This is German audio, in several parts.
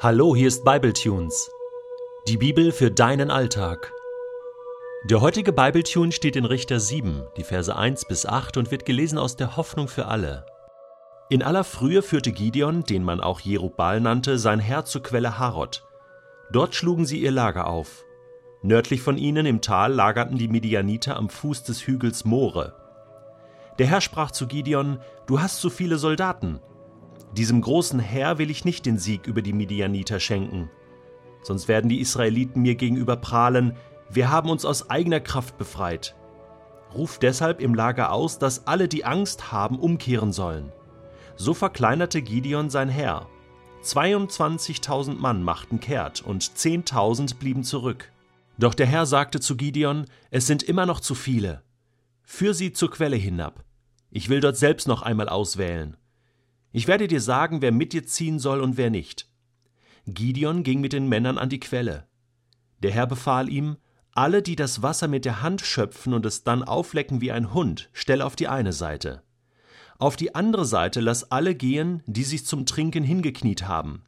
Hallo, hier ist Bibletunes. Die Bibel für deinen Alltag. Der heutige Bibletune steht in Richter 7, die Verse 1 bis 8 und wird gelesen aus der Hoffnung für alle. In aller Frühe führte Gideon, den man auch Jerubal nannte, sein Herr zur Quelle Harod. Dort schlugen sie ihr Lager auf. Nördlich von ihnen im Tal lagerten die Midianiter am Fuß des Hügels More. Der Herr sprach zu Gideon: Du hast zu viele Soldaten. Diesem großen Heer will ich nicht den Sieg über die Midianiter schenken. Sonst werden die Israeliten mir gegenüber prahlen: Wir haben uns aus eigener Kraft befreit. Ruf deshalb im Lager aus, dass alle, die Angst haben, umkehren sollen. So verkleinerte Gideon sein Heer. 22.000 Mann machten kehrt und 10.000 blieben zurück. Doch der Herr sagte zu Gideon: Es sind immer noch zu viele. Führ sie zur Quelle hinab. Ich will dort selbst noch einmal auswählen. Ich werde dir sagen, wer mit dir ziehen soll und wer nicht. Gideon ging mit den Männern an die Quelle. Der Herr befahl ihm: Alle, die das Wasser mit der Hand schöpfen und es dann auflecken wie ein Hund, stell auf die eine Seite. Auf die andere Seite lass alle gehen, die sich zum Trinken hingekniet haben.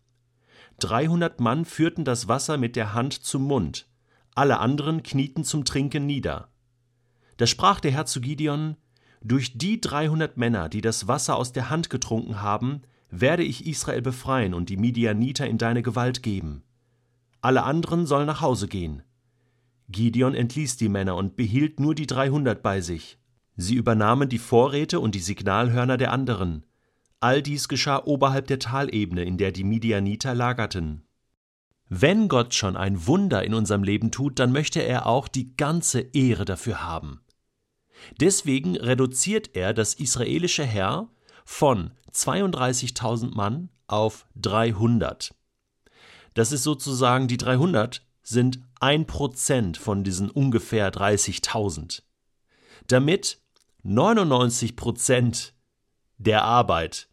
Dreihundert Mann führten das Wasser mit der Hand zum Mund, alle anderen knieten zum Trinken nieder. Da sprach der Herr zu Gideon: Durch die dreihundert Männer, die das Wasser aus der Hand getrunken haben, werde ich Israel befreien und die Midianiter in deine Gewalt geben. Alle anderen sollen nach Hause gehen. Gideon entließ die Männer und behielt nur die dreihundert bei sich. Sie übernahmen die Vorräte und die Signalhörner der anderen. All dies geschah oberhalb der Talebene, in der die Midianiter lagerten. Wenn Gott schon ein Wunder in unserem Leben tut, dann möchte er auch die ganze Ehre dafür haben. Deswegen reduziert er das israelische Heer von 32.000 Mann auf 300. Das ist sozusagen, die 300 sind ein Prozent von diesen ungefähr 30.000. Damit 99 Prozent der Arbeit,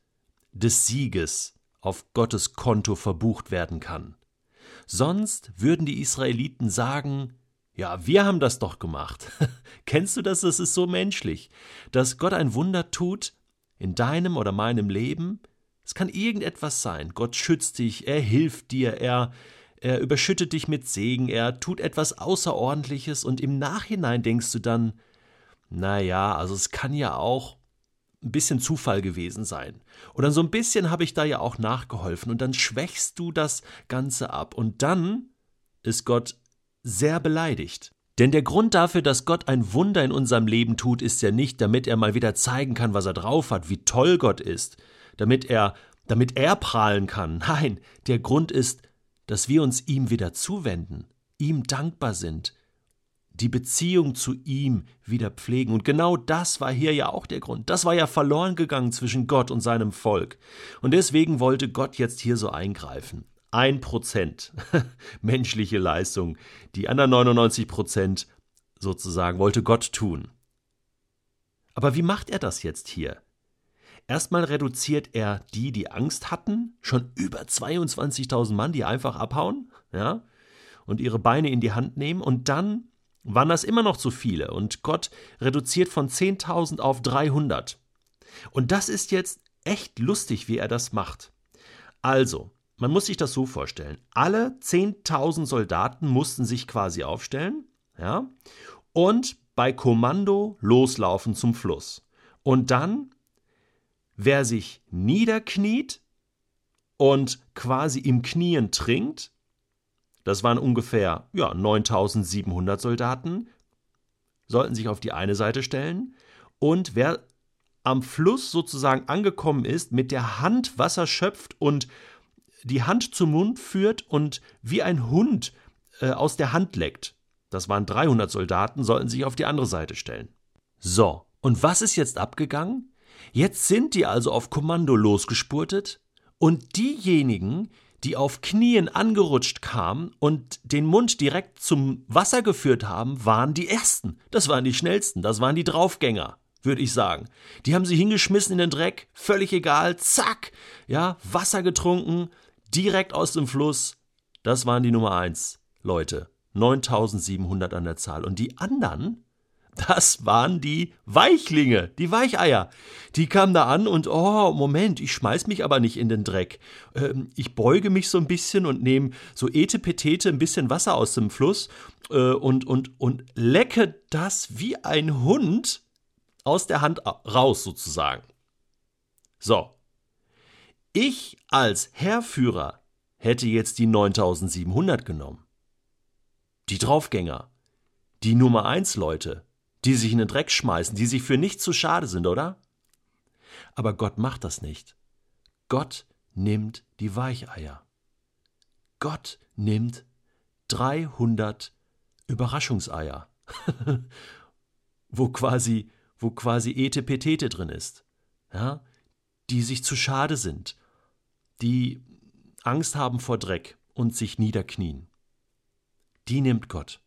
des Sieges auf Gottes Konto verbucht werden kann. Sonst würden die Israeliten sagen, ja, wir haben das doch gemacht. Kennst du das? Das ist so menschlich, dass Gott ein Wunder tut in deinem oder meinem Leben. Es kann irgendetwas sein. Gott schützt dich, er hilft dir, er, er überschüttet dich mit Segen, er tut etwas Außerordentliches und im Nachhinein denkst du dann, naja, also es kann ja auch ein bisschen Zufall gewesen sein. Dann so ein bisschen habe ich da ja auch nachgeholfen und dann schwächst du das Ganze ab und dann ist Gott sehr beleidigt. Denn der Grund dafür, dass Gott ein Wunder in unserem Leben tut, ist ja nicht, damit er mal wieder zeigen kann, was er drauf hat, wie toll Gott ist, damit er, damit er prahlen kann. Nein, der Grund ist, dass wir uns ihm wieder zuwenden, ihm dankbar sind, die Beziehung zu ihm wieder pflegen. Und genau das war hier ja auch der Grund. Das war ja verloren gegangen zwischen Gott und seinem Volk. Und deswegen wollte Gott jetzt hier so eingreifen. Ein Prozent menschliche Leistung, die anderen 99 Prozent sozusagen wollte Gott tun. Aber wie macht er das jetzt hier? Erstmal reduziert er die, die Angst hatten, schon über 22.000 Mann, die einfach abhauen, ja, und ihre Beine in die Hand nehmen, und dann waren das immer noch zu viele und Gott reduziert von 10.000 auf 300. Und das ist jetzt echt lustig, wie er das macht. Also, man muss sich das so vorstellen. Alle 10.000 Soldaten mussten sich quasi aufstellen, ja, und bei Kommando loslaufen zum Fluss. Und dann, wer sich niederkniet und quasi im Knien trinkt, das waren ungefähr ja, 9700 Soldaten, sollten sich auf die eine Seite stellen. Und wer am Fluss sozusagen angekommen ist, mit der Hand Wasser schöpft und die Hand zum Mund führt und wie ein Hund äh, aus der Hand leckt. Das waren 300 Soldaten, sollten sich auf die andere Seite stellen. So, und was ist jetzt abgegangen? Jetzt sind die also auf Kommando losgespurtet und diejenigen, die auf Knien angerutscht kamen und den Mund direkt zum Wasser geführt haben, waren die Ersten. Das waren die Schnellsten, das waren die Draufgänger, würde ich sagen. Die haben sie hingeschmissen in den Dreck, völlig egal, zack, ja, Wasser getrunken, direkt aus dem Fluss. Das waren die Nummer eins, Leute. 9700 an der Zahl. Und die anderen Das waren die Weichlinge, die Weicheier. Die kamen da an und, oh, Moment, ich schmeiß mich aber nicht in den Dreck. Ähm, ich beuge mich so ein bisschen und nehme so etepetete ein bisschen Wasser aus dem Fluss äh, und, und, und lecke das wie ein Hund aus der Hand raus sozusagen. So. Ich als Herrführer hätte jetzt die 9700 genommen. Die Draufgänger. Die Nummer 1 Leute die sich in den Dreck schmeißen, die sich für nichts zu schade sind, oder? Aber Gott macht das nicht. Gott nimmt die Weicheier. Gott nimmt 300 Überraschungseier, wo quasi, wo quasi Etepetete drin ist, ja, die sich zu schade sind, die Angst haben vor Dreck und sich niederknien. Die nimmt Gott.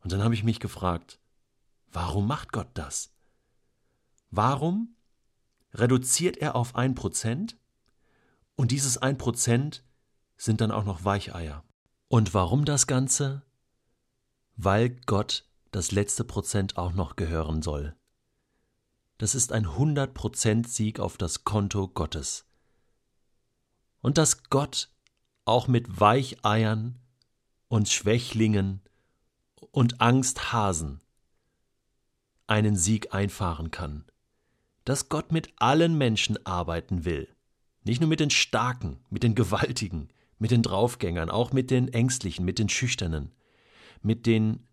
Und dann habe ich mich gefragt, Warum macht Gott das? Warum reduziert er auf ein Prozent und dieses ein Prozent sind dann auch noch Weicheier? Und warum das Ganze? Weil Gott das letzte Prozent auch noch gehören soll. Das ist ein 100% Sieg auf das Konto Gottes. Und dass Gott auch mit Weicheiern und Schwächlingen und Angsthasen einen Sieg einfahren kann. Dass Gott mit allen Menschen arbeiten will. Nicht nur mit den Starken, mit den Gewaltigen, mit den Draufgängern, auch mit den Ängstlichen, mit den Schüchternen, mit den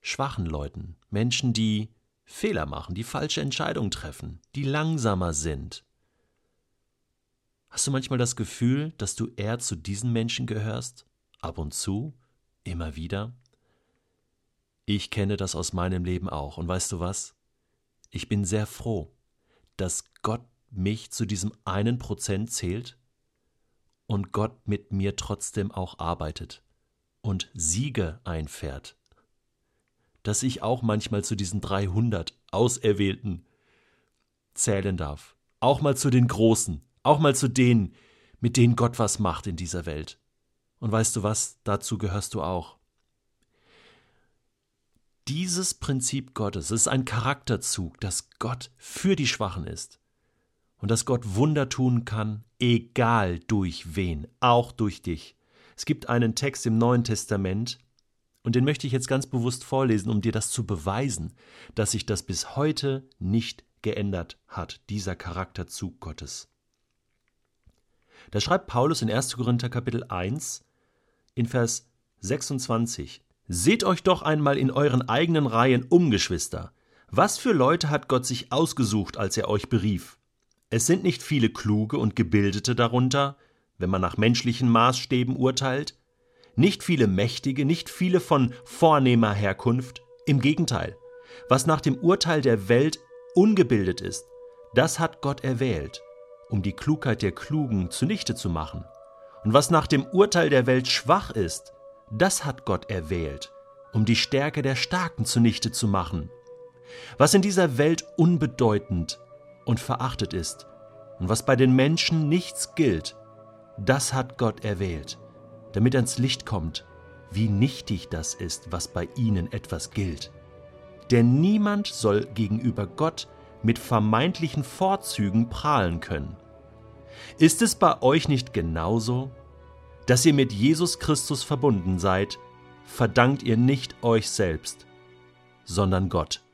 schwachen Leuten, Menschen, die Fehler machen, die falsche Entscheidungen treffen, die langsamer sind. Hast du manchmal das Gefühl, dass du eher zu diesen Menschen gehörst? Ab und zu? Immer wieder? Ich kenne das aus meinem Leben auch. Und weißt du was? Ich bin sehr froh, dass Gott mich zu diesem einen Prozent zählt und Gott mit mir trotzdem auch arbeitet und Siege einfährt. Dass ich auch manchmal zu diesen 300 Auserwählten zählen darf. Auch mal zu den Großen, auch mal zu denen, mit denen Gott was macht in dieser Welt. Und weißt du was, dazu gehörst du auch. Dieses Prinzip Gottes ist ein Charakterzug, dass Gott für die Schwachen ist und dass Gott Wunder tun kann, egal durch wen, auch durch dich. Es gibt einen Text im Neuen Testament, und den möchte ich jetzt ganz bewusst vorlesen, um dir das zu beweisen, dass sich das bis heute nicht geändert hat, dieser Charakterzug Gottes. Da schreibt Paulus in 1. Korinther Kapitel 1 in Vers 26 Seht euch doch einmal in euren eigenen Reihen um, Geschwister. Was für Leute hat Gott sich ausgesucht, als er euch berief? Es sind nicht viele Kluge und Gebildete darunter, wenn man nach menschlichen Maßstäben urteilt, nicht viele Mächtige, nicht viele von vornehmer Herkunft, im Gegenteil, was nach dem Urteil der Welt ungebildet ist, das hat Gott erwählt, um die Klugheit der Klugen zunichte zu machen. Und was nach dem Urteil der Welt schwach ist, das hat Gott erwählt, um die Stärke der Starken zunichte zu machen. Was in dieser Welt unbedeutend und verachtet ist und was bei den Menschen nichts gilt, das hat Gott erwählt, damit ans Licht kommt, wie nichtig das ist, was bei ihnen etwas gilt. Denn niemand soll gegenüber Gott mit vermeintlichen Vorzügen prahlen können. Ist es bei euch nicht genauso? Dass ihr mit Jesus Christus verbunden seid, verdankt ihr nicht euch selbst, sondern Gott.